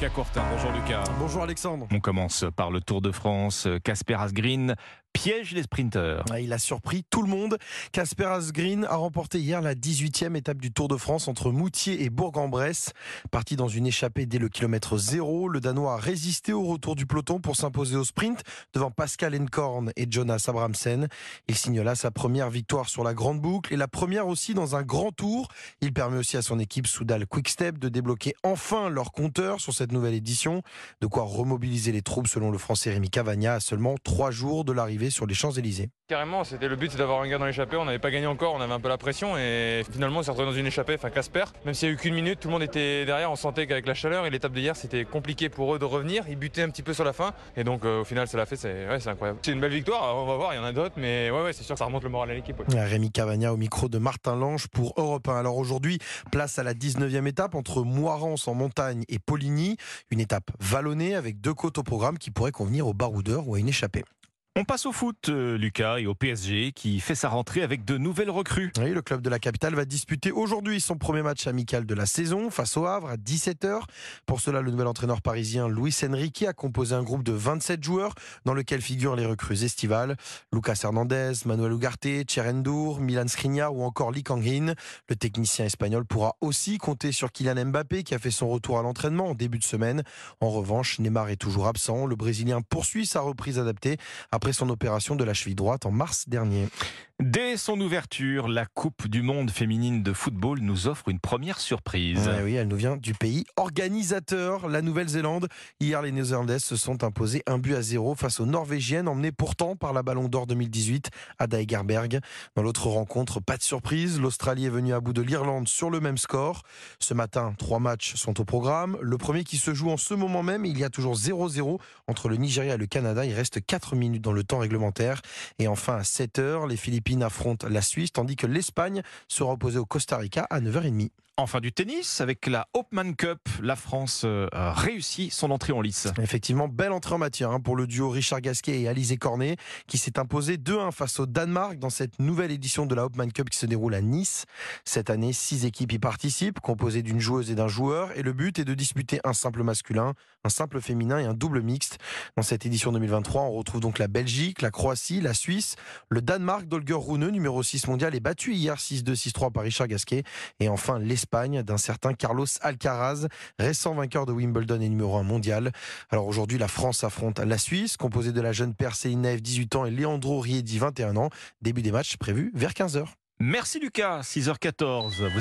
Lucas Courtin. Bonjour Lucas. Bonjour Alexandre. On commence par le Tour de France. Casper Asgreen piège les sprinteurs. Il a surpris tout le monde. Casper Asgreen a remporté hier la 18e étape du Tour de France entre Moutier et Bourg-en-Bresse. Parti dans une échappée dès le kilomètre zéro, le Danois a résisté au retour du peloton pour s'imposer au sprint devant Pascal Enkorn et Jonas Abramsen. Il signe là sa première victoire sur la grande boucle et la première aussi dans un grand tour. Il permet aussi à son équipe Soudal Quickstep de débloquer enfin leur compteur sur cette nouvelle édition. De quoi remobiliser les troupes selon le français Rémi Cavagna à seulement trois jours de l'arrivée sur les Champs-Élysées. Carrément, c'était le but, d'avoir un gars dans l'échappée. On n'avait pas gagné encore, on avait un peu la pression et finalement on s'est retrouvé dans une échappée, enfin Casper. Même s'il n'y a eu qu'une minute, tout le monde était derrière. On sentait qu'avec la chaleur et l'étape d'hier, c'était compliqué pour eux de revenir. Ils butaient un petit peu sur la fin et donc euh, au final, ça l'a fait. C'est ouais, incroyable. C'est une belle victoire. On va voir, il y en a d'autres, mais ouais, ouais c'est sûr ça remonte le moral à l'équipe. Rémi Cavagna au micro de Martin Lange pour Europe 1. Alors aujourd'hui, place à la 19e étape entre Moirance en montagne et Poligny. Une étape vallonnée avec deux côtes au programme qui pourraient convenir aux baroudeurs ou à une échappée. On passe au foot, euh, Lucas, et au PSG qui fait sa rentrée avec de nouvelles recrues. Oui, le club de la capitale va disputer aujourd'hui son premier match amical de la saison face au Havre à 17h. Pour cela, le nouvel entraîneur parisien Luis Enrique a composé un groupe de 27 joueurs dans lequel figurent les recrues estivales Lucas Hernandez, Manuel Ugarte, Cherendour, Milan Skriniar ou encore Lee Kangin. Le technicien espagnol pourra aussi compter sur Kylian Mbappé qui a fait son retour à l'entraînement en début de semaine. En revanche, Neymar est toujours absent. Le Brésilien poursuit sa reprise adaptée après son opération de la cheville droite en mars dernier. Dès son ouverture, la Coupe du monde féminine de football nous offre une première surprise. oui, elle nous vient du pays organisateur, la Nouvelle-Zélande. Hier, les Néerlandaises se sont imposées un but à zéro face aux Norvégiennes, emmenées pourtant par la Ballon d'Or 2018, Ada Egerberg. Dans l'autre rencontre, pas de surprise, l'Australie est venue à bout de l'Irlande sur le même score. Ce matin, trois matchs sont au programme. Le premier qui se joue en ce moment même, il y a toujours 0-0 entre le Nigeria et le Canada. Il reste 4 minutes dans le temps réglementaire. Et enfin, à 7 heures, les Philippines affronte la Suisse, tandis que l'Espagne sera opposée au Costa Rica à 9h30. Enfin du tennis, avec la Hopman Cup, la France euh, réussit son entrée en lice. Effectivement, belle entrée en matière hein, pour le duo Richard Gasquet et Alizé Cornet, qui s'est imposé 2-1 face au Danemark dans cette nouvelle édition de la Hopman Cup qui se déroule à Nice. Cette année, six équipes y participent, composées d'une joueuse et d'un joueur, et le but est de disputer un simple masculin, un simple féminin et un double mixte. Dans cette édition 2023, on retrouve donc la Belgique, la Croatie, la Suisse, le Danemark d'Olger Rune, numéro 6 mondial, est battu hier 6-2, 6-3 par Richard Gasquet, et enfin l'Espagne d'un certain Carlos Alcaraz, récent vainqueur de Wimbledon et numéro 1 mondial. Alors aujourd'hui, la France affronte la Suisse, composée de la jeune Perséline Naef, 18 ans, et Leandro Riedi, 21 ans. Début des matchs prévus vers 15h. Merci Lucas, 6h14.